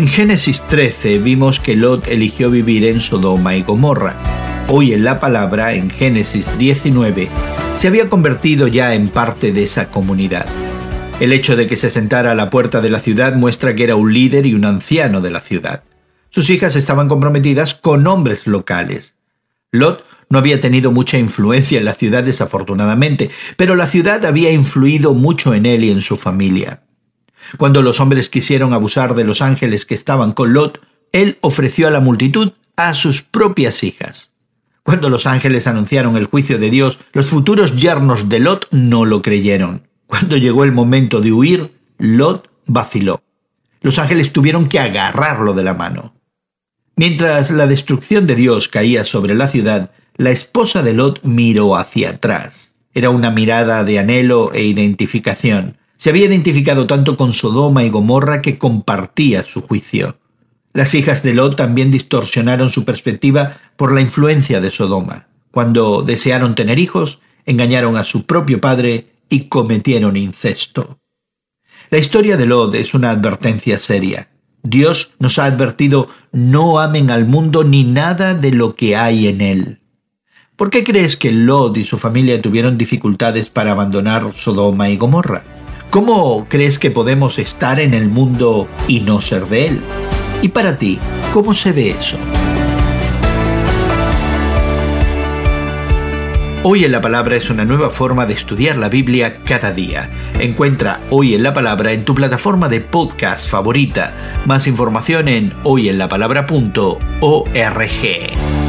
En Génesis 13 vimos que Lot eligió vivir en Sodoma y Gomorra. Hoy en la palabra, en Génesis 19, se había convertido ya en parte de esa comunidad. El hecho de que se sentara a la puerta de la ciudad muestra que era un líder y un anciano de la ciudad. Sus hijas estaban comprometidas con hombres locales. Lot no había tenido mucha influencia en la ciudad desafortunadamente, pero la ciudad había influido mucho en él y en su familia. Cuando los hombres quisieron abusar de los ángeles que estaban con Lot, él ofreció a la multitud a sus propias hijas. Cuando los ángeles anunciaron el juicio de Dios, los futuros yernos de Lot no lo creyeron. Cuando llegó el momento de huir, Lot vaciló. Los ángeles tuvieron que agarrarlo de la mano. Mientras la destrucción de Dios caía sobre la ciudad, la esposa de Lot miró hacia atrás. Era una mirada de anhelo e identificación. Se había identificado tanto con Sodoma y Gomorra que compartía su juicio. Las hijas de Lot también distorsionaron su perspectiva por la influencia de Sodoma. Cuando desearon tener hijos, engañaron a su propio padre y cometieron incesto. La historia de Lot es una advertencia seria. Dios nos ha advertido no amen al mundo ni nada de lo que hay en él. ¿Por qué crees que Lot y su familia tuvieron dificultades para abandonar Sodoma y Gomorra? ¿Cómo crees que podemos estar en el mundo y no ser de él? Y para ti, ¿cómo se ve eso? Hoy en la Palabra es una nueva forma de estudiar la Biblia cada día. Encuentra Hoy en la Palabra en tu plataforma de podcast favorita. Más información en hoyenlapalabra.org.